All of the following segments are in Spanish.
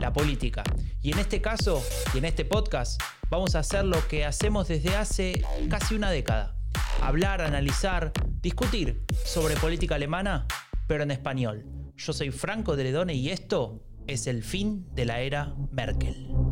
la política. Y en este caso, y en este podcast, vamos a hacer lo que hacemos desde hace casi una década. Hablar, analizar, discutir sobre política alemana, pero en español. Yo soy Franco de Ledone y esto es el fin de la era Merkel.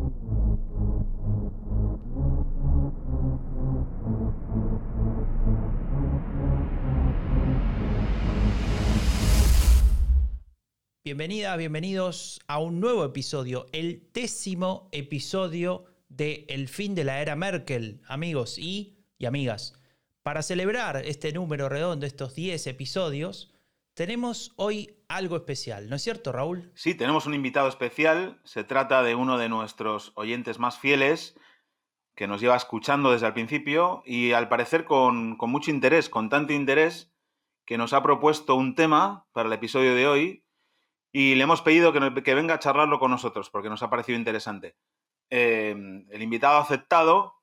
Bienvenidas, bienvenidos a un nuevo episodio, el décimo episodio de El fin de la era Merkel, amigos y, y amigas. Para celebrar este número redondo, estos 10 episodios, tenemos hoy algo especial, ¿no es cierto, Raúl? Sí, tenemos un invitado especial. Se trata de uno de nuestros oyentes más fieles que nos lleva escuchando desde el principio y al parecer con, con mucho interés, con tanto interés que nos ha propuesto un tema para el episodio de hoy y le hemos pedido que, venga a charlarlo con nosotros porque nos ha parecido interesante. Em, el invitado ha aceptado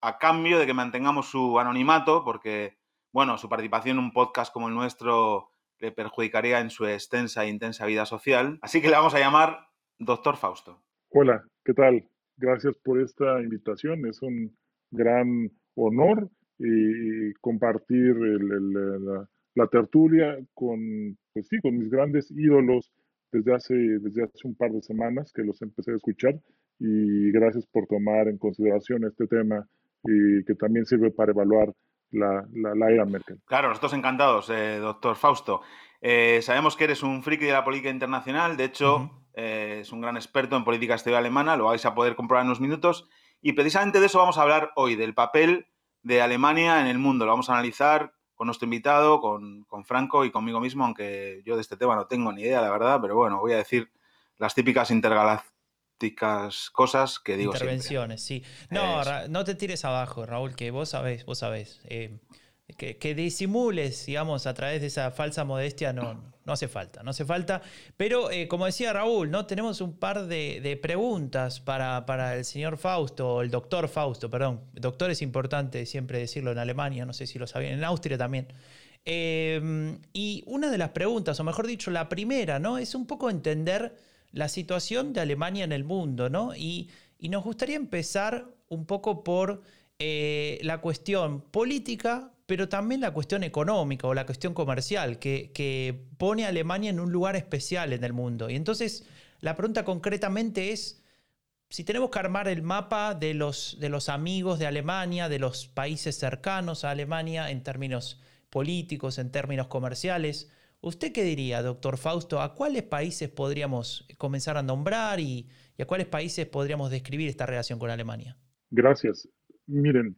a cambio de que mantengamos su anonimato porque, bueno, su participación en un podcast como el nuestro le perjudicaría en su extensa e intensa vida social. Así que le vamos a llamar Doctor Fausto. Hola, ¿qué tal? Gracias por esta invitación. Es un gran honor y compartir la, la tertulia con, pues sí, con mis grandes ídolos desde hace, desde hace un par de semanas que los empecé a escuchar y gracias por tomar en consideración este tema y que también sirve para evaluar la, la, era Merkel. Claro, nosotros encantados, eh, doctor Fausto. Eh, sabemos que eres un friki de la política internacional, de hecho, eh, es un gran experto en política exterior alemana, lo vais a poder comprobar en unos minutos. Y precisamente de eso vamos a hablar hoy, del papel de Alemania en el mundo. Lo vamos a analizar con nuestro invitado, con, Franco y conmigo mismo, aunque yo de este tema no tengo ni idea, la verdad, pero bueno, voy a decir las típicas intergalácticas cosas que digo Intervenciones, sí. No, no te tires abajo, Raúl, que vos sabés, vos sabés. Eh, que, disimules, digamos, a través de esa falsa modestia, no, no hace falta, no hace falta. Pero eh, como decía Raúl, ¿no? Tenemos un par de, preguntas para, para, el señor Fausto, o el doctor Fausto, perdón. Doctor es importante siempre decirlo en Alemania, no sé si lo sabían, en Austria también. Em, y una de las preguntas, o mejor dicho, la primera, ¿no? Es un poco entender la situación de Alemania en el mundo, ¿no? Y, y nos gustaría empezar un poco por eh, la cuestión política, pero también la cuestión económica o la cuestión comercial, que, pone a Alemania en un lugar especial en el mundo. Y entonces la pregunta concretamente es, si tenemos que armar el mapa de los, de los amigos de Alemania, de los países cercanos a Alemania en términos políticos, en términos comerciales, ¿usted qué diría, doctor Fausto? ¿A cuáles países podríamos comenzar a nombrar y, y a cuáles países podríamos describir esta relación con Alemania? Gracias. Miren,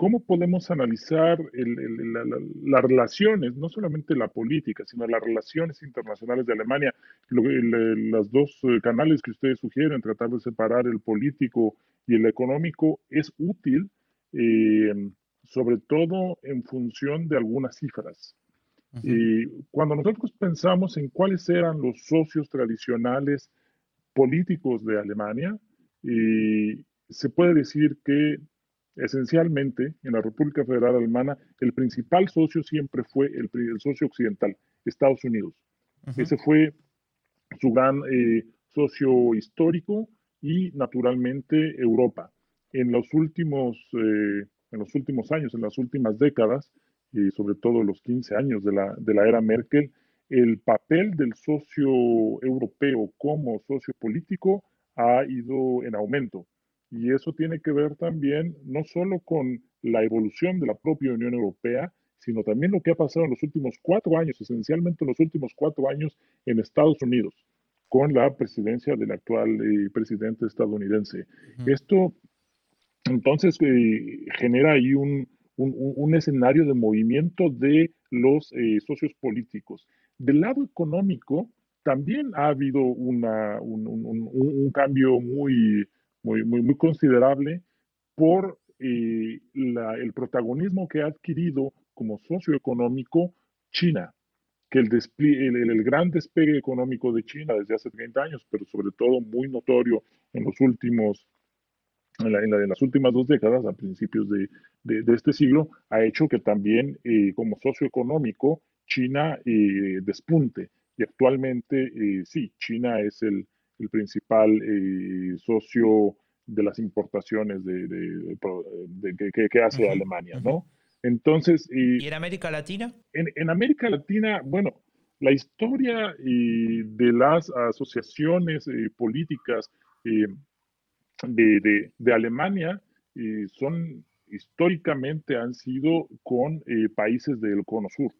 ¿Cómo podemos analizar las relaciones, no solamente la política, sino las relaciones internacionales de Alemania? los dos eh, canales que ustedes sugieren, tratar de separar el político y el económico, es útil, eh, sobre todo en función de algunas cifras. Y cuando nosotros pensamos en cuáles eran los socios tradicionales políticos de Alemania, se puede decir que Esencialmente, en la República Federal Alemana, el principal socio siempre fue el, socio occidental, Estados Unidos. Ese fue su gran eh, socio histórico y, naturalmente, Europa. En los últimos, eh, en los últimos años, en las últimas décadas, y sobre todo los 15 años de la, de la era Merkel, el papel del socio europeo como socio político ha ido en aumento. Y eso tiene que ver también no solo con la evolución de la propia Unión Europea, sino también lo que ha pasado en los últimos cuatro años, esencialmente en los últimos cuatro años en Estados Unidos, con la presidencia del actual eh, presidente estadounidense. Esto entonces eh, genera ahí un, escenario de movimiento de los eh, socios políticos. Del lado económico, también ha habido un, cambio muy muy, muy, muy considerable por eh, el protagonismo que ha adquirido como socio económico China, que el, el, el, gran despegue económico de China desde hace 30 años, pero sobre todo muy notorio en los últimos en, la, en, las últimas dos décadas, a principios de, de, este siglo, ha hecho que también eh, como socio económico China eh, despunte. Y actualmente, eh, sí, China es el, el principal socio de las importaciones de, de que, que, hace Alemania, ¿no? Entonces... ¿Y en América Latina? En, en América Latina, bueno, la historia de las asociaciones políticas de, de, Alemania eh, son históricamente han sido con eh, países del Cono Sur,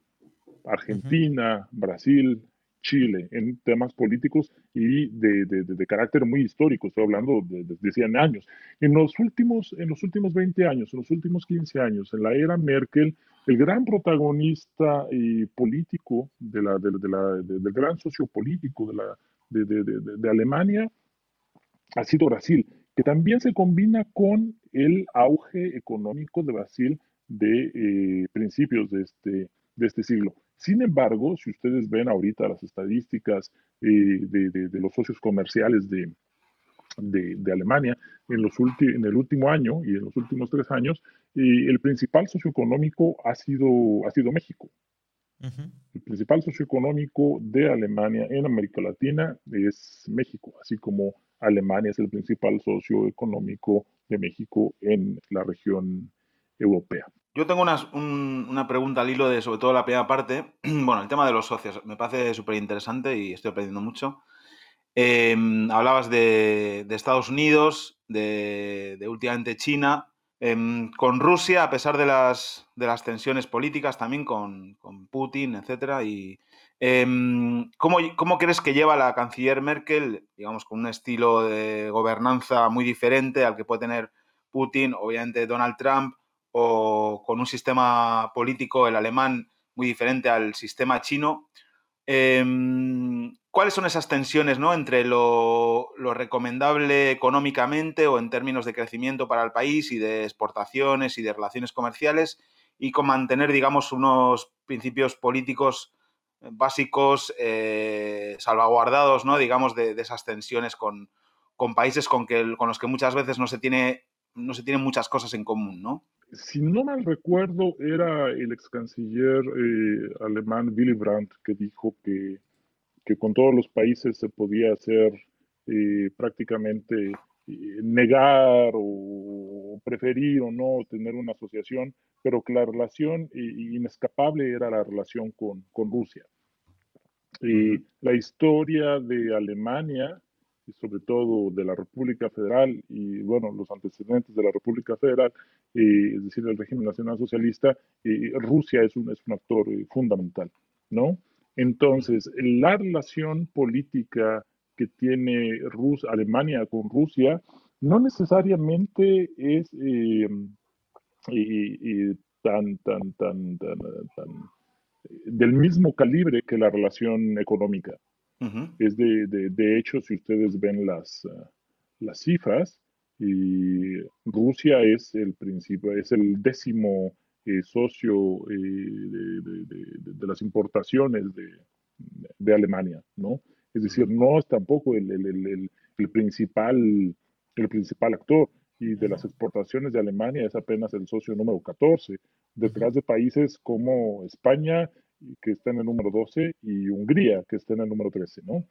Argentina, Brasil, Chile, en temas políticos y de, de, carácter muy histórico, estoy hablando de, de, 100 años. En los, últimos, en los últimos 20 años, en los últimos 15 años, en la era Merkel, el gran protagonista político de la, de, la, del gran sociopolítico de, la, de, Alemania ha sido Brasil que también se combina con el auge económico de Brasil de eh, principios de este, de este siglo. Sin embargo, si ustedes ven ahorita las estadísticas eh, de, los socios comerciales de, de, Alemania en, los en el último año y en los últimos tres años, eh, el principal socioeconómico ha sido, ha sido México. El principal socioeconómico de Alemania en América Latina es México, así como Alemania es el principal socio económico de México en la región europea. Yo tengo una, pregunta al hilo de sobre todo la primera parte. Bueno, el tema de los socios me parece súper interesante y estoy aprendiendo mucho. Em, hablabas de, Estados Unidos, de, últimamente China, em, con Rusia, a pesar de las, de las tensiones políticas, también con, con Putin, etcétera, y, Em, ¿cómo, ¿cómo, crees que lleva la canciller Merkel, digamos, con un estilo de gobernanza muy diferente al que puede tener Putin, obviamente Donald Trump, o con un sistema político, el alemán, muy diferente al sistema chino? Em, ¿Cuáles son esas tensiones ¿no? entre lo, recomendable económicamente o en términos de crecimiento para el país y de exportaciones y de relaciones comerciales y con mantener, digamos, unos principios políticos básicos eh, salvaguardados, ¿no? digamos, de, esas tensiones con, países con, que, con los que muchas veces no se tiene no se tienen muchas cosas en común, ¿no? Si no mal recuerdo, era el ex canciller eh, alemán Willy Brandt que dijo que, que, con todos los países se podía hacer eh, prácticamente negar o preferir o no tener una asociación, pero que la relación inescapable era la relación con, con Rusia. Y la historia de Alemania, sobre todo de la República Federal, y bueno, los antecedentes de la República Federal, es decir, el régimen nacional socialista, Rusia es un, es un actor eh, fundamental, ¿no? Entonces, la relación política que tiene Rus Alemania con Rusia no necesariamente es eh, tan, tan, tan, tan, del mismo calibre que la relación económica. Es de, de, hecho, si ustedes ven las, las cifras, y Rusia es el principio, es el décimo eh, socio eh, de, de, las importaciones de, Alemania, ¿no? Es decir, no es tampoco el, el, el, principal, el principal actor. Y de las exportaciones de Alemania es apenas el socio número 14, detrás de países como España, que está en el número 12, y Hungría, que está en el número 13, ¿no?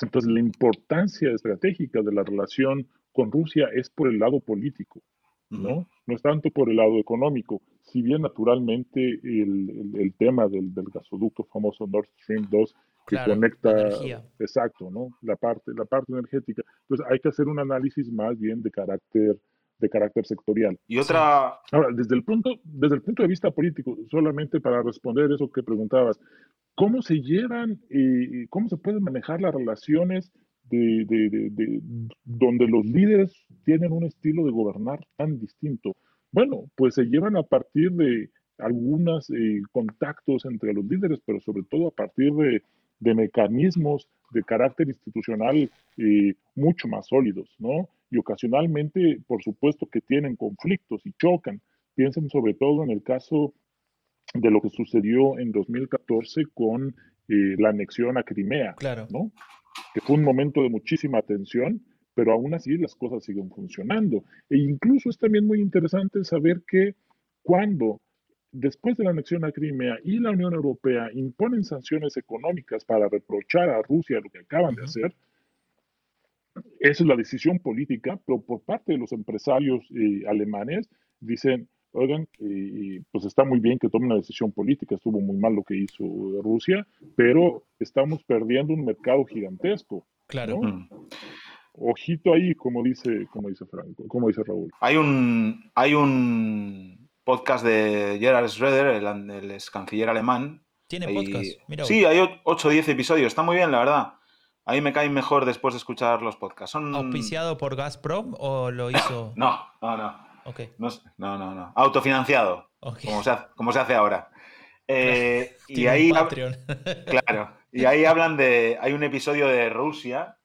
Entonces, la importancia estratégica de la relación con Rusia es por el lado político, ¿no? No es tanto por el lado económico, si bien naturalmente el, el, tema del, del, gasoducto famoso Nord Stream 2 que conecta, exacto, ¿no? La parte, la parte energética. Entonces hay que hacer un análisis más bien de carácter de carácter sectorial. Y otra... Ahora, desde el, punto, desde el punto de vista político, solamente para responder eso que preguntabas, ¿cómo se llevan y cómo se pueden manejar las relaciones de, de, de, donde los líderes tienen un estilo de gobernar tan distinto? Bueno, pues se llevan a partir de algunos eh, contactos entre los líderes, pero sobre todo a partir de, de mecanismos de carácter institucional eh, mucho más sólidos, ¿no? Y ocasionalmente, por supuesto, que tienen conflictos y chocan. Piensen sobre todo en el caso de lo que sucedió en 2014 con eh, la anexión a Crimea, claro. ¿no? Que fue un momento de muchísima tensión, pero aún así las cosas siguen funcionando. E incluso es también muy interesante saber que cuando después de la anexión a Crimea y la Unión Europea imponen sanciones económicas para reprochar a Rusia lo que acaban de hacer, esa es la decisión política, pero por parte de los empresarios eh, alemanes dicen, oigan, eh, pues está muy bien que tomen una decisión política, estuvo muy mal lo que hizo Rusia, pero estamos perdiendo un mercado gigantesco. Claro. Mm. Ojito ahí, como dice, como dice Franco, como dice Raúl. Hay un, hay un podcast de Gerhard Schröder, el, el ex canciller alemán. ¿Tiene podcast? Mira sí, hay 8 o 10 episodios. Está muy bien, la verdad. A mí me caen mejor después de escuchar los podcasts. Son... ¿Auspiciado por Gazprom o lo hizo? No, no, no. Ok, No, no, no, no. Autofinanciado, como se hace, como se hace ahora. Eh, y ahí, Patreon. claro, y ahí hablan de, hay un episodio de Rusia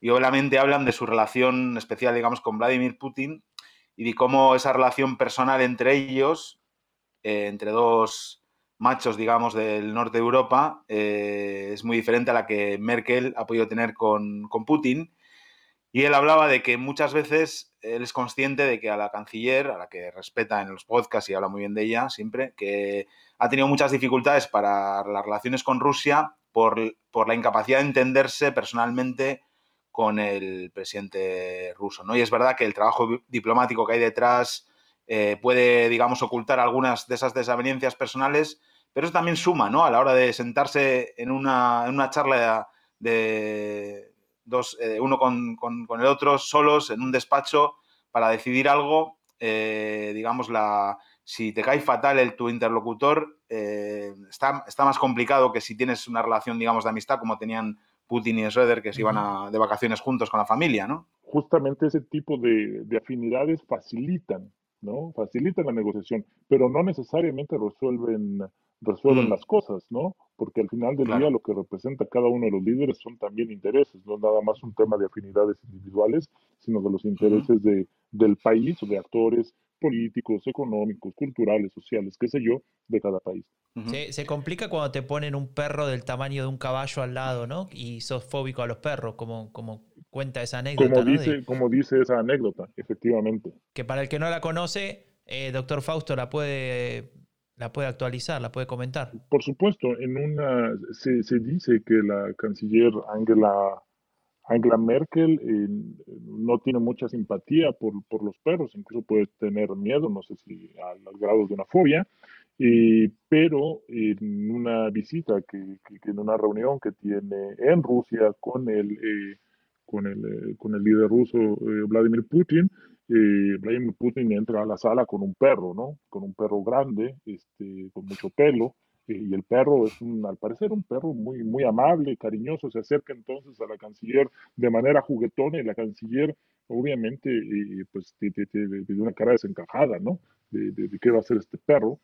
y obviamente hablan de su relación especial, digamos, con Vladimir Putin y de cómo esa relación personal entre ellos, eh, entre dos machos, digamos, del norte de Europa, eh, es muy diferente a la que Merkel ha podido tener con, con Putin. Y él hablaba de que muchas veces él es consciente de que a la canciller, a la que respeta en los podcasts y habla muy bien de ella siempre, que ha tenido muchas dificultades para las relaciones con Rusia por, por la incapacidad de entenderse personalmente con el presidente ruso. ¿no? Y es verdad que el trabajo diplomático que hay detrás eh, puede, digamos, ocultar algunas de esas desavenencias personales, pero eso también suma ¿no? a la hora de sentarse en una, en una charla de dos, eh, uno con, con- el otro, solos, en un despacho, para decidir algo, eh, digamos, la, si te cae fatal el, tu interlocutor, está, está más complicado que si tienes una relación, digamos, de amistad como tenían Putin y Schröder, que se iban a- de vacaciones juntos con la familia, ¿no? justamente ese tipo de, de afinidades facilitan, ¿no? Facilitan la negociación, pero no necesariamente resuelven, resuelven Mm. las cosas, ¿no? Porque al final del Claro. día lo que representa cada uno de los líderes son también intereses, no nada más un tema de afinidades individuales, sino de los intereses de, del país o de actores políticos, económicos, culturales, sociales, qué sé yo, de cada país. Ujú. Se, se complica cuando te ponen un perro del tamaño de un caballo al lado, ¿no? Y sos fóbico a los perros, como, como cuenta esa anécdota, Como ¿no? De- dice, como dice esa anécdota, efectivamente. que para el que no la conoce, eh, doctor Fausto la puede, la puede actualizar, la puede comentar. Por supuesto, en una se, se dice que la canciller Angela, Angela Merkel eh, no tiene mucha simpatía por, por los perros, incluso puede tener miedo, no sé si al, al grado de una fobia, pero en una visita, que, que- en una reunión que tiene en Rusia con el, eh, con el, eh, con el líder ruso eh, Vladimir Putin, Vladimir Putin entra a la sala con un perro, ¿no? Con un perro grande, este, con mucho pelo, y el perro es, un, al parecer, un perro muy, muy amable, cariñoso, se acerca entonces a la canciller de manera juguetona y la canciller, obviamente, eh, pues tiene una cara desencajada, ¿no? De, de- de qué va a hacer este perro.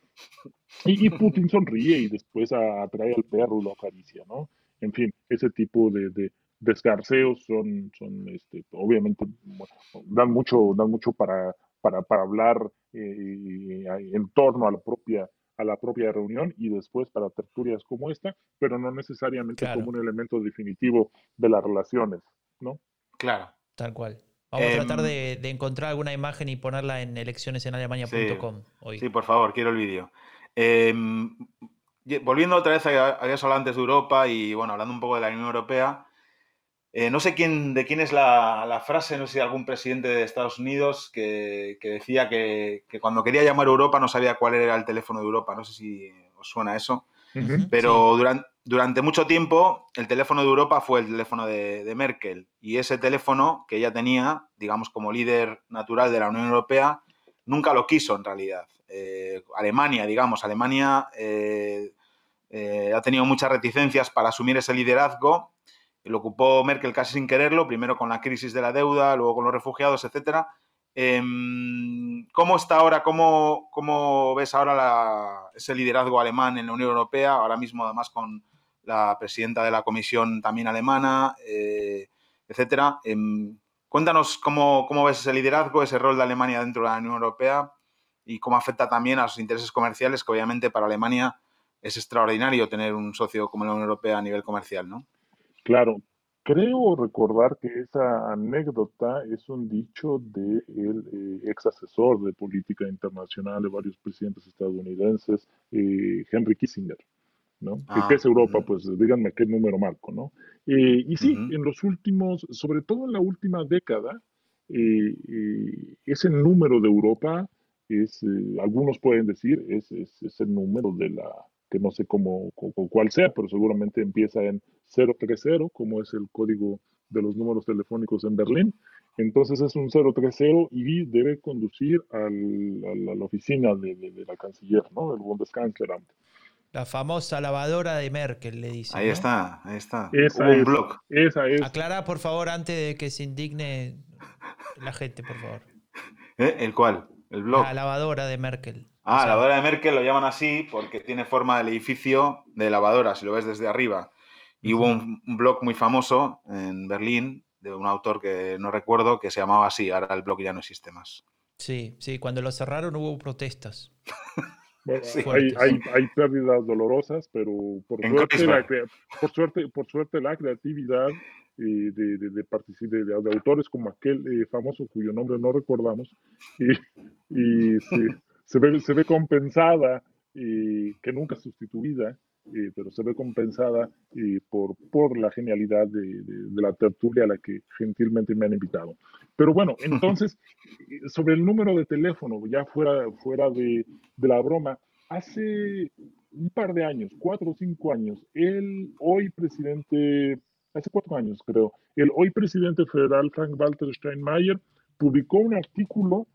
Y, y Putin sonríe y después atrae al perro y lo acaricia, ¿no? En fin, ese tipo de, de desgarceos son, son este, obviamente, dan mucho, dan mucho para, para, para hablar eh, en torno a la propia a la propia reunión y después para tertulias como esta, pero no necesariamente Claro. como un elemento definitivo de las relaciones, ¿no? Claro. Tal cual. Vamos a Em, tratar de, de encontrar alguna imagen y ponerla en eleccionesenalemania.com hoy. Sí, por favor, quiero el vídeo. Eh, ye- volviendo otra vez a, habías hablado antes de Europa y bueno, hablando un poco de la Unión Europea, eh, no sé quién, de quién es la, la frase, no sé si algún presidente de Estados Unidos que, que decía que, que cuando quería llamar a Europa no sabía cuál era el teléfono de Europa. No sé si os suena eso. Pero duran- durante mucho tiempo el teléfono de Europa fue el teléfono de, de Merkel y ese teléfono que ella tenía, digamos como líder natural de la Unión Europea, nunca lo quiso en realidad. Eh, Alemania, digamos, Alemania eh, ha tenido muchas reticencias para asumir ese liderazgo. Lo ocupó Merkel casi sin quererlo, primero con la crisis de la deuda, luego con los refugiados, etcétera. Em, ¿Cómo está ahora? ¿Cómo, ves ahora ese liderazgo alemán en la Unión Europea? Ahora mismo, además, con, la presidenta de la comisión también alemana, eh, etcétera. Em, cuéntanos cómo, cómo, ves ese liderazgo, ese rol de Alemania dentro de la Unión Europea y cómo afecta también a sus intereses comerciales, que obviamente para Alemania es extraordinario tener un socio como la Unión Europea a nivel comercial, ¿no? Claro, Creo recordar que esa anécdota es un dicho del de eh, ex asesor de política internacional de varios presidentes estadounidenses, eh, Henry Kissinger, ¿no? Ah, ¿Qué es Europa? Pues díganme qué número marco, ¿no? Eh, y sí, en los últimos, sobre todo en la última década, eh, eh, ese número de Europa es, algunos pueden decir, es, es, es el número de la, que no sé cómo, cómo- cuál sea, pero seguramente empieza en 030, como es el código de los números telefónicos en Berlín. Entonces es un 030 y debe conducir al- a, la, a la oficina de, de- de la canciller, ¿no? Del Bundeskanzleramt. La famosa lavadora de Merkel, le dicen. Ahí ¿no? está, ahí está. Esa un es, blog. esa es, Aclara, por favor, antes de que se indigne la gente, por favor. ¿Eh? ¿El cuál? El blog. La lavadora de Merkel. Ah, O sea, la lavadora de Merkel lo llaman así porque tiene forma del edificio de lavadora, si lo ves desde arriba. Y hubo un, un blog muy famoso en Berlín de un autor que no recuerdo que se llamaba así. Ahora el blog ya no existe más. Sí, sí, cuando lo cerraron hubo protestas. Bueno, Sí. hay, hay, hay pérdidas dolorosas, pero por En suerte, la, por suerte, por suerte la creatividad eh, de, de, de, de- de- de autores como aquel eh, famoso cuyo nombre no recordamos y, y se, se ve, se ve compensada, eh, que nunca sustituida, eh, pero se ve compensada eh, por, por la genialidad de, de- de la tertulia a la que gentilmente me han invitado. Pero bueno, entonces, sobre el número de teléfono, ya fuera, fuera de, de la broma, hace un par de años, cuatro o cinco años, el hoy presidente, hace cuatro años creo, el hoy presidente federal Frank-Walter Steinmeier publicó un artículo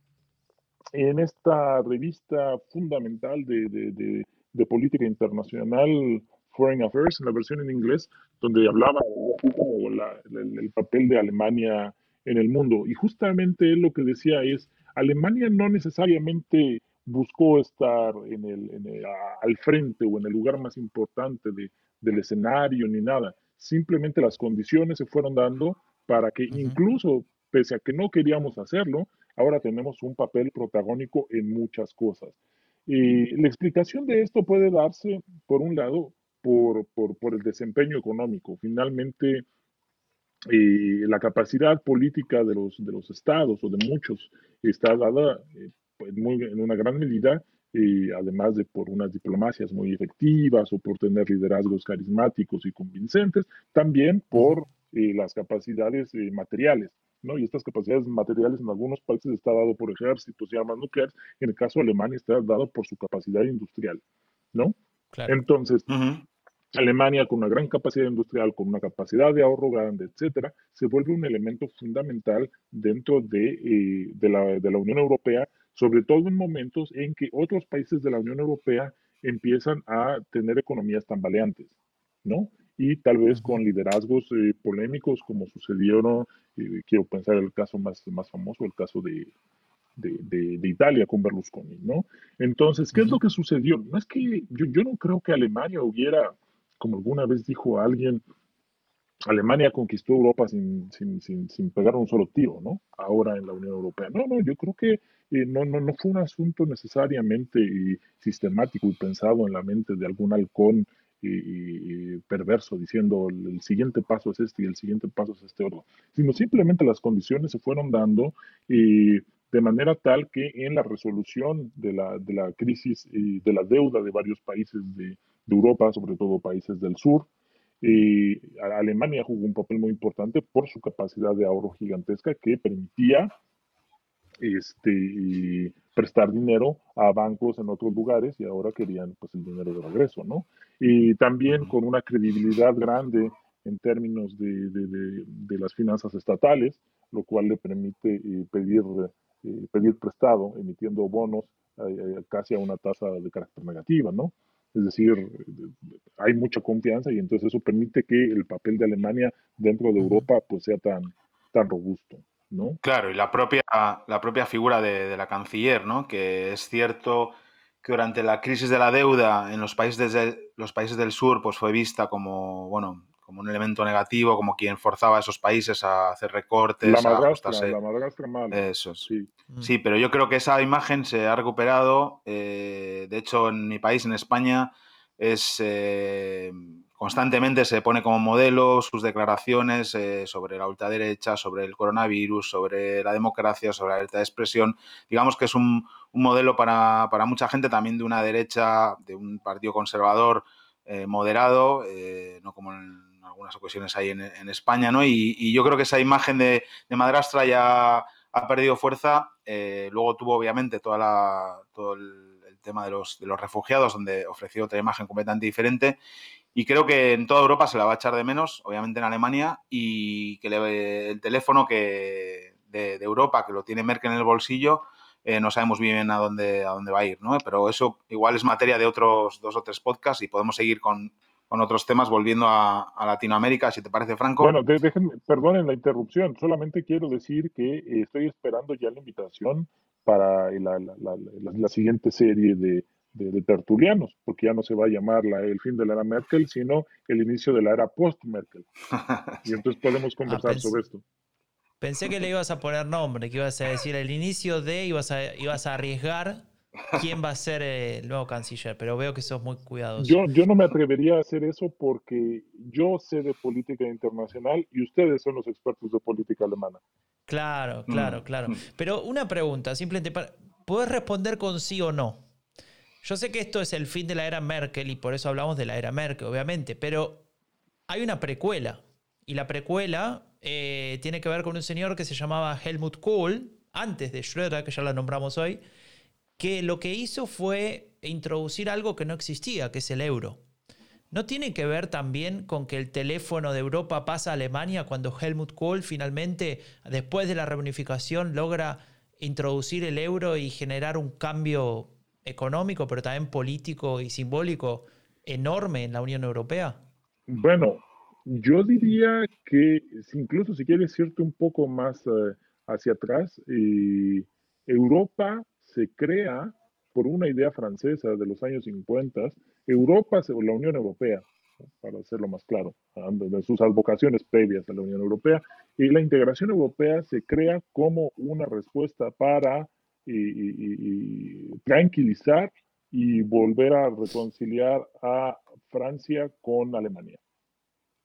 en esta revista fundamental de, de- de- de política internacional, Foreign Affairs, en la versión en inglés, donde hablaba como la- el, el papel de Alemania en el mundo. Y justamente él lo que decía es, Alemania no necesariamente buscó estar en el, en el- al frente o en el lugar más importante de- del escenario ni nada. Simplemente las condiciones se fueron dando para que Ujú. incluso, pese a que no queríamos hacerlo, ahora tenemos un papel protagónico en muchas cosas. Y la explicación de esto puede darse, por un lado, por, por, por el desempeño económico. Finalmente, eh, la capacidad política de los, de los estados o de muchos está dada eh, pues, muy- en una gran medida, eh, además de por unas diplomacias muy efectivas o por tener liderazgos carismáticos y convincentes, también por eh, las capacidades eh, materiales. ¿No? Y estas capacidades materiales en algunos países está dado por ejércitos y armas nucleares, en el caso de Alemania está dado por su capacidad industrial. ¿no? Claro. Entonces. Alemania con una gran capacidad industrial, con una capacidad de ahorro grande, etcétera, se vuelve un elemento fundamental dentro de, eh, de, la, de la Unión Europea, sobre todo en momentos en que otros países de la Unión Europea empiezan a tener economías tambaleantes, ¿no? Y tal vez con liderazgos eh, polémicos como sucedieron, eh, quiero pensar el caso más, más famoso, el caso de, de, de- de Italia con Berlusconi, ¿no? Entonces, ¿qué es Ujú. lo que sucedió? No es que yo, yo no creo que Alemania hubiera, como alguna vez dijo alguien, Alemania conquistó Europa sin, sin, sin, sin pegar un solo tiro, ¿no? Ahora en la Unión Europea. No, no, yo creo que eh, no, no, no fue un asunto necesariamente eh, sistemático y pensado en la mente de algún halcón eh, perverso diciendo el, siguiente paso es este y el siguiente paso es este otro, sino simplemente las condiciones se fueron dando eh, de manera tal que en la resolución de la, de la crisis y de la deuda de varios países de, Europa, sobre todo países del sur, Alemania jugó un papel muy importante por su capacidad de ahorro gigantesca que permitía este, y prestar dinero a bancos en otros lugares y ahora querían pues el dinero de regreso, ¿no? Y también con una credibilidad grande en términos de, de, de, de las finanzas estatales, lo cual le permite eh, pedir, eh, pedir prestado emitiendo bonos eh, casi a una tasa de carácter negativa, ¿no? Es decir, hay mucha confianza y entonces eso permite que el papel de Alemania dentro de Europa pues sea tan, tan robusto, ¿no? Claro, y la propia, la propia figura de, de la canciller, ¿no? Que es cierto que durante la crisis de la deuda en los países, los países del sur pues fue vista como, bueno, como un elemento negativo, como quien forzaba a esos países a hacer recortes. La madrastra, la madrastra mal. Eso sí. Mm. sí. pero yo creo que esa imagen se ha recuperado. Eh, de hecho, en mi país, en España, es eh, constantemente se pone como modelo sus declaraciones eh, sobre la ultraderecha, sobre el coronavirus, sobre la democracia, sobre la libertad de expresión. Digamos que es un, modelo para, para, mucha gente también de una derecha, de un partido conservador moderado, no como en algunas ocasiones ahí en, España, ¿no? Y, yo creo que esa imagen de, madrastra ya ha perdido fuerza. Eh, luego tuvo, obviamente, toda la, todo el, tema de los, de los refugiados, donde ofreció otra imagen completamente diferente. Y creo que en toda Europa se la va a echar de menos, obviamente en Alemania, y que le, el teléfono que de, Europa, que lo tiene Merkel en el bolsillo, eh, no sabemos bien a dónde, a dónde va a ir, ¿no? Pero eso igual es materia de otros dos o tres podcasts y podemos seguir con, con otros temas, volviendo a, Latinoamérica, si te parece, Franco. Bueno, déjenme, perdonen la interrupción, solamente quiero decir que eh, estoy esperando ya la invitación para la, siguiente serie de, tertulianos, porque ya no se va a llamar el fin de la era Merkel, sino el inicio de la era post-Merkel. Y entonces podemos ah, conversar sobre esto. Pensé que le ibas a poner nombre, que ibas a decir el inicio de, ibas a, ibas a arriesgar quién va a ser el nuevo canciller, pero veo que sos muy cuidadoso. Yo, yo no me atrevería a hacer eso porque yo sé de política internacional y ustedes son los expertos de política alemana. Claro, claro, mm. claro. Mm. Pero una pregunta, simplemente, para, ¿puedes responder con sí o no? Yo sé que esto es el fin de la era Merkel y por eso hablamos de la era Merkel, obviamente, pero hay una precuela y la precuela eh, tiene que ver con un señor que se llamaba Helmut Kohl, antes de Schröder, que ya la nombramos hoy, que lo que hizo fue introducir algo que no existía, que es el euro. ¿No tiene que ver también con que el teléfono de Europa pasa a Alemania cuando Helmut Kohl finalmente, después de la reunificación, logra introducir el euro y generar un cambio económico, pero también político y simbólico enorme en la Unión Europea? Bueno, yo diría que incluso si quieres irte un poco más eh, hacia atrás, Europa se crea por una idea francesa de los años 50, Europa, o la Unión Europea, para hacerlo más claro, de sus advocaciones previas a la Unión Europea, y la integración europea se crea como una respuesta para tranquilizar y volver a reconciliar a Francia con Alemania.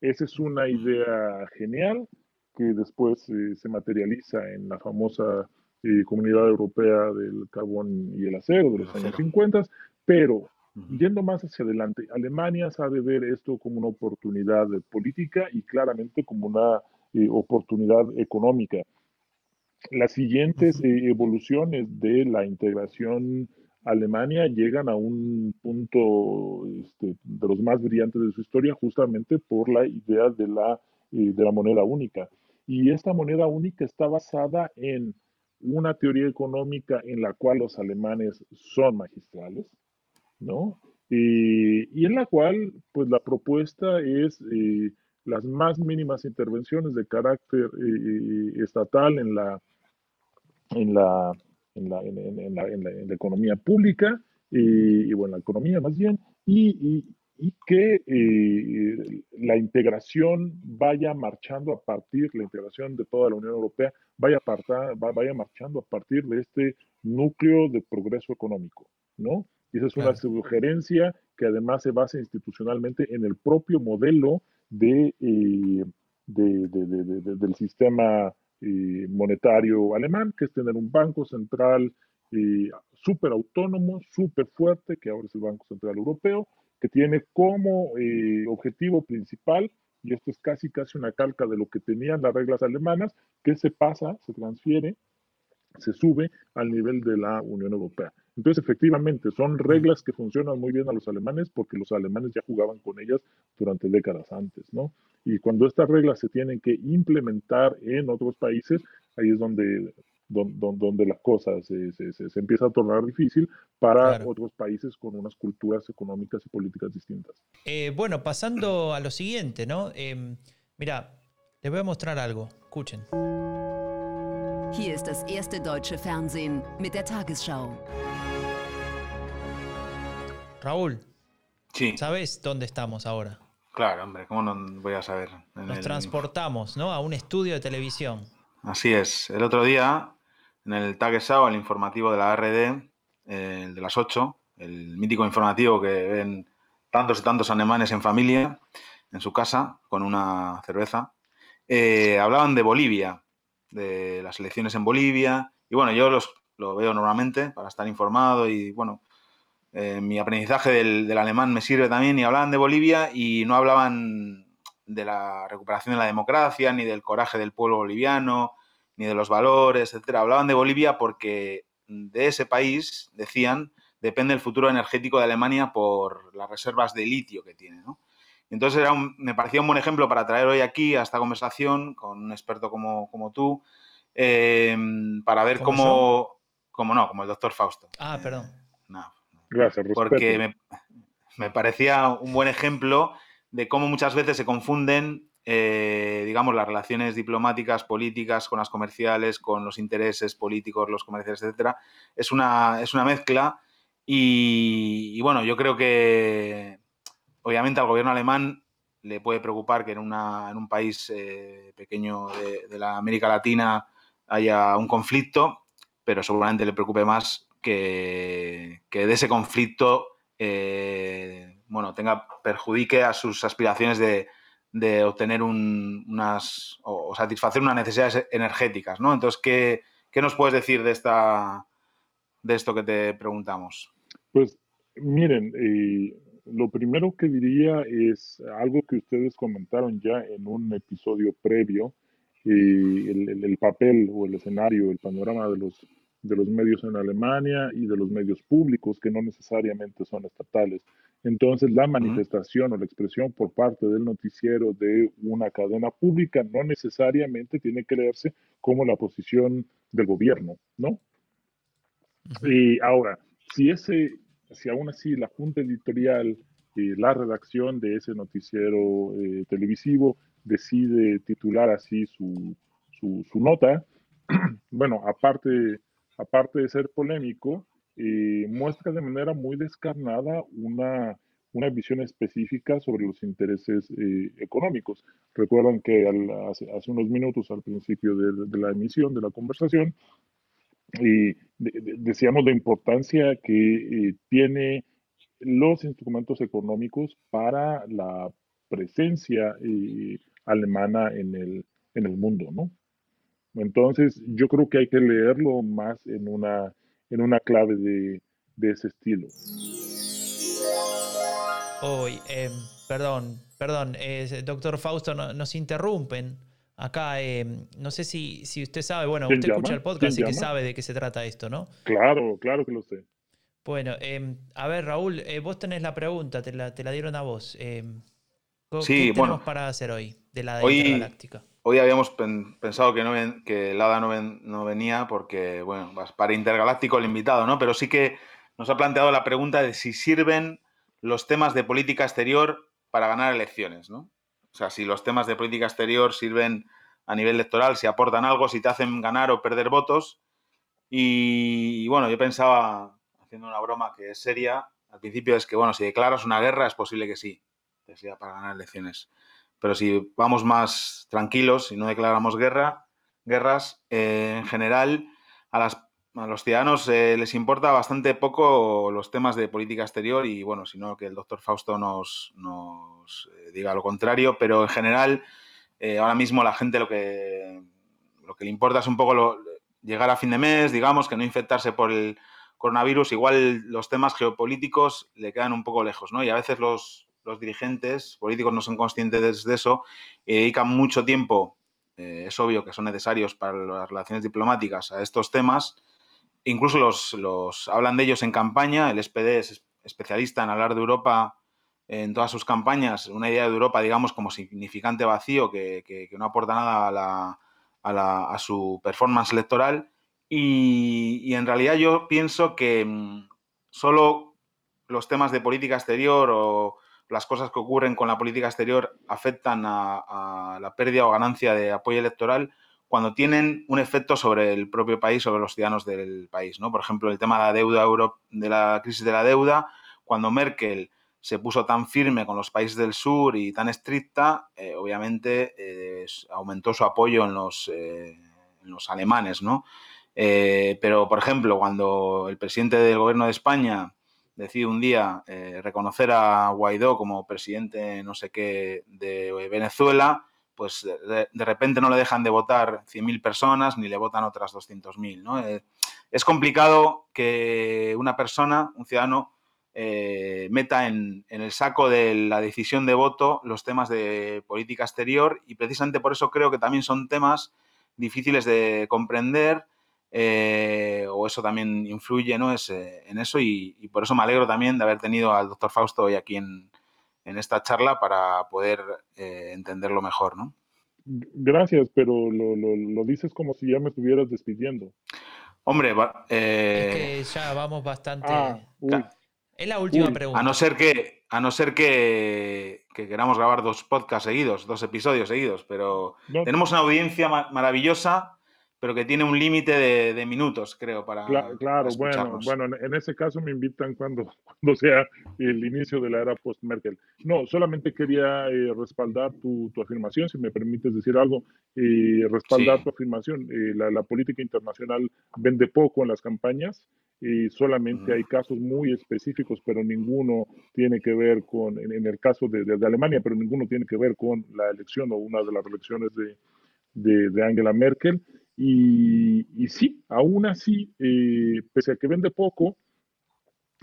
Esa es una idea genial que después eh, se materializa en la famosa Comunidad Europea del Carbón y el Acero de los años 50, pero yendo más hacia adelante, Alemania sabe ver esto como una oportunidad política y claramente como una eh, oportunidad económica. Las siguientes evoluciones de la integración Alemania llegan a un punto este, de los más brillantes de su historia justamente por la idea de la, eh, de la moneda única. Y esta moneda única está basada en una teoría económica en la cual los alemanes son magistrales, ¿no? y en la cual, pues la propuesta es eh, las más mínimas intervenciones de carácter eh, estatal en la, en la, en la, en, la, en la, economía pública, y, bueno, la economía más bien, y, y que eh, la integración vaya marchando a partir, la integración de toda la Unión Europea vaya, vaya marchando a partir de este núcleo de progreso económico, ¿no? Y esa es una sugerencia que además se basa institucionalmente en el propio modelo de, eh, del sistema eh, monetario alemán, que es tener un banco central súper autónomo, súper fuerte, que ahora es el Banco Central Europeo, que tiene como eh, objetivo principal, y esto es casi casi una calca de lo que tenían las reglas alemanas, que se pasa, se transfiere, se sube al nivel de la Unión Europea. Entonces, efectivamente, son reglas que funcionan muy bien a los alemanes porque los alemanes ya jugaban con ellas durante décadas antes, ¿no? Y cuando estas reglas se tienen que implementar en otros países, ahí es donde donde, las cosas se, se, empieza a tornar difícil para otros países con unas culturas económicas y políticas distintas. Eh, bueno, pasando a lo siguiente, ¿no? Em, mira, les voy a mostrar algo. Escuchen. Hier ist das erste deutsche Fernsehen mit der Tagesschau. Raúl. Sí. ¿Sabes dónde estamos ahora? Claro, hombre, ¿cómo no voy a saber? Nos transportamos, ¿no? A un estudio de televisión. Así es. El otro día, en el Tagesschau, el informativo de la RD, el de las 8, el mítico informativo que ven tantos y tantos alemanes en familia, en su casa, con una cerveza, eh, hablaban de Bolivia, de las elecciones en Bolivia. Y bueno, yo los, lo veo normalmente para estar informado y bueno, eh, mi aprendizaje del, del, alemán me sirve también y hablaban de Bolivia y no hablaban de la recuperación de la democracia, ni del coraje del pueblo boliviano, ni de los valores, etcétera. Hablaban de Bolivia porque de ese país, decían, depende el futuro energético de Alemania por las reservas de litio que tiene, ¿no? Entonces era me parecía un buen ejemplo para traer hoy aquí a esta conversación con un experto como, como tú, eh, para ver cómo, cómo no, como el doctor Fausto. Ah, perdón. No, Gracias, Porque me, me, parecía un buen ejemplo de cómo muchas veces se confunden, eh, digamos, las relaciones diplomáticas, políticas, con las comerciales, con los intereses políticos, los comerciales, etcétera. Es una, es una mezcla y, y, bueno, yo creo que obviamente al gobierno alemán le puede preocupar que en, una, en un país eh, pequeño de, de la América Latina haya un conflicto, pero seguramente le preocupe más que, que de ese conflicto eh, bueno, tenga, perjudique a sus aspiraciones de, de obtener un, unas o, satisfacer unas necesidades energéticas, ¿no? Entonces, ¿qué, ¿qué, nos puedes decir de esta de esto que te preguntamos? Pues miren, eh, lo primero que diría es algo que ustedes comentaron ya en un episodio previo, eh, el, el, el papel o el escenario, el panorama de los de los medios en Alemania y de los medios públicos que no necesariamente son estatales. Entonces, la manifestación o la expresión por parte del noticiero de una cadena pública no necesariamente tiene que leerse como la posición del gobierno, ¿no? Uh -huh. Y ahora, si ese, si aún así la junta editorial, eh, la redacción de ese noticiero eh, televisivo decide titular así su, su, su nota, bueno, aparte aparte de ser polémico, eh, muestra de manera muy descarnada una, una visión específica sobre los intereses eh, económicos. Recuerdan que hace, unos minutos, al principio de, la emisión, de la conversación, de, de, decíamos la importancia que eh, tiene los instrumentos económicos para la presencia eh, alemana en el, en el mundo, ¿no? Entonces, yo creo que hay que leerlo más en una, en una clave de, de ese estilo. Hoy, eh, perdón, perdón, eh, doctor Fausto, no, nos interrumpen. Acá, eh, no sé si, si usted sabe, bueno, usted llama? escucha el podcast y que sabe de qué se trata esto, ¿no? Claro, claro que lo sé. Bueno, em, a ver, Raúl, eh, vos tenés la pregunta, te la, te la dieron a vos. ¿Qué sí, tenemos bueno, para hacer hoy de la hoy, intergaláctica? Hoy habíamos pen, pensado que, no ven, que el HADA no, ven, no, venía porque, bueno, para Intergaláctico el invitado, ¿no? Pero sí que nos ha planteado la pregunta de si sirven los temas de política exterior para ganar elecciones, ¿no? O sea, si los temas de política exterior sirven a nivel electoral, si aportan algo, si te hacen ganar o perder votos. Y, y bueno, yo pensaba, haciendo una broma que es seria, al principio es que, bueno, si declaras una guerra es posible que sí, que sea para ganar elecciones. Pero si vamos más tranquilos y no declaramos guerra, guerras, eh, en general a, los ciudadanos eh, les importa bastante poco los temas de política exterior y bueno, si no que el doctor Fausto nos, eh, diga lo contrario, pero en general ahora mismo la gente lo que, lo que le importa es un poco llegar a fin de mes, digamos, que no infectarse por el coronavirus, igual los temas geopolíticos le quedan un poco lejos, ¿no? Y a veces los, los dirigentes políticos no son conscientes de eso y dedican mucho tiempo, eh, es obvio que son necesarios para las relaciones diplomáticas a estos temas, incluso los, los hablan de ellos en campaña, el SPD es especialista en hablar de Europa en todas sus campañas, una idea de Europa, digamos, como significante vacío, que, no aporta nada a, su performance electoral. Y, y en realidad yo pienso que mmm, solo los temas de política exterior o, las cosas que ocurren con la política exterior afectan a, la pérdida o ganancia de apoyo electoral cuando tienen un efecto sobre el propio país, sobre los ciudadanos del país. ¿no? Por ejemplo, el tema de la deuda, Euro, de la crisis de la deuda, cuando Merkel se puso tan firme con los países del sur y tan estricta, eh, obviamente eh, aumentó su apoyo en los, en los alemanes, ¿no? pero, por ejemplo, cuando el presidente del gobierno de España decide un día reconocer a Guaidó como presidente no sé qué de Venezuela, pues de, repente no le dejan de votar 100.000 personas ni le votan otras 200.000. ¿no? Eh, es complicado que una persona, un ciudadano, eh, meta en, el saco de la decisión de voto los temas de política exterior y precisamente por eso creo que también son temas difíciles de comprender eh, o eso también influye ¿no? es, en eso y, y, por eso me alegro también de haber tenido al doctor Fausto hoy aquí en, en esta charla para poder eh, entenderlo mejor, ¿no? Gracias, pero lo, dices como si ya me estuvieras despidiendo. Hombre, eh, es que ya vamos bastante. Ah, es la última pregunta. A no ser que, a no ser que, queramos grabar dos podcasts seguidos, dos episodios seguidos, pero tenemos una audiencia maravillosa pero que tiene un límite de, minutos, creo, para. Claro, bueno, bueno, en ese caso me invitan cuando, cuando sea el inicio de la era post-Merkel. No, solamente quería eh, respaldar tu, tu, afirmación, si me permites decir algo, eh, respaldar tu afirmación. Eh, la, la, política internacional vende poco en las campañas y solamente hay casos muy específicos, pero ninguno tiene que ver con, en, el caso de, de, Alemania, pero ninguno tiene que ver con la elección o una de las elecciones de, de, de Angela Merkel. Y, sí, aún así, eh, pese a que vende poco,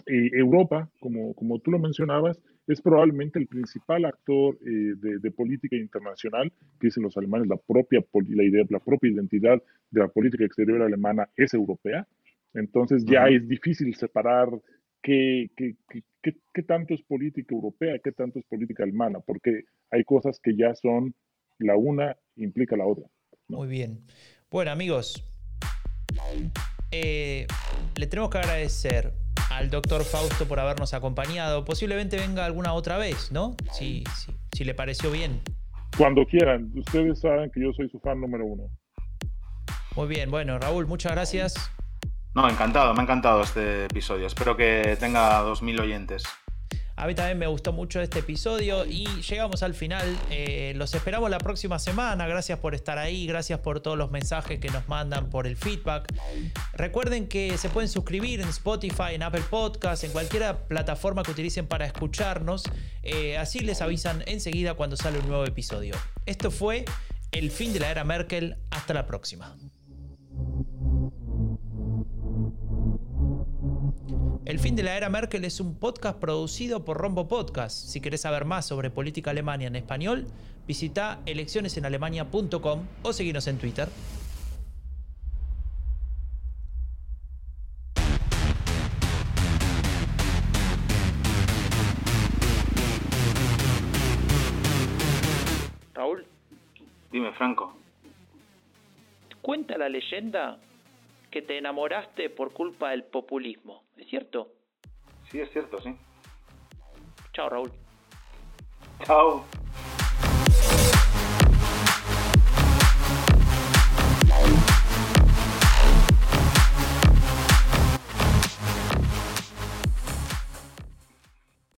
eh, Europa, como, como tú lo mencionabas, es probablemente el principal actor eh, de, política internacional, que dicen los alemanes, la propia, la, idea, la propia identidad de la política exterior alemana es europea. Entonces ya es difícil separar qué, qué, qué, qué, tanto es política europea, qué tanto es política alemana, porque hay cosas que ya son la una implica la otra. Muy bien. Bueno, amigos, eh, le tenemos que agradecer al doctor Fausto por habernos acompañado. Posiblemente venga alguna otra vez, ¿no? Si, si le pareció bien. Cuando quieran. Ustedes saben que yo soy su fan número uno. Muy bien, bueno, Raúl, muchas gracias. No, encantado, me ha encantado este episodio. Espero que tenga 2.000 oyentes. A mí también me gustó mucho este episodio y llegamos al final. Eh, los esperamos la próxima semana. Gracias por estar ahí, gracias por todos los mensajes que nos mandan, por el feedback. Recuerden que se pueden suscribir en Spotify, en Apple Podcasts, en cualquier plataforma que utilicen para escucharnos. Eh, así les avisan enseguida cuando sale un nuevo episodio. Esto fue el fin de la era Merkel. Hasta la próxima. El fin de la era Merkel es un podcast producido por Rombo Podcast. Si querés saber más sobre política alemana en español, visita eleccionesenalemania.com o seguinos en Twitter. Raúl. Dime, Franco. Cuenta la leyenda que te enamoraste por culpa del populismo. ¿Es cierto? Sí, es cierto, sí. Chao, Raúl. Chao.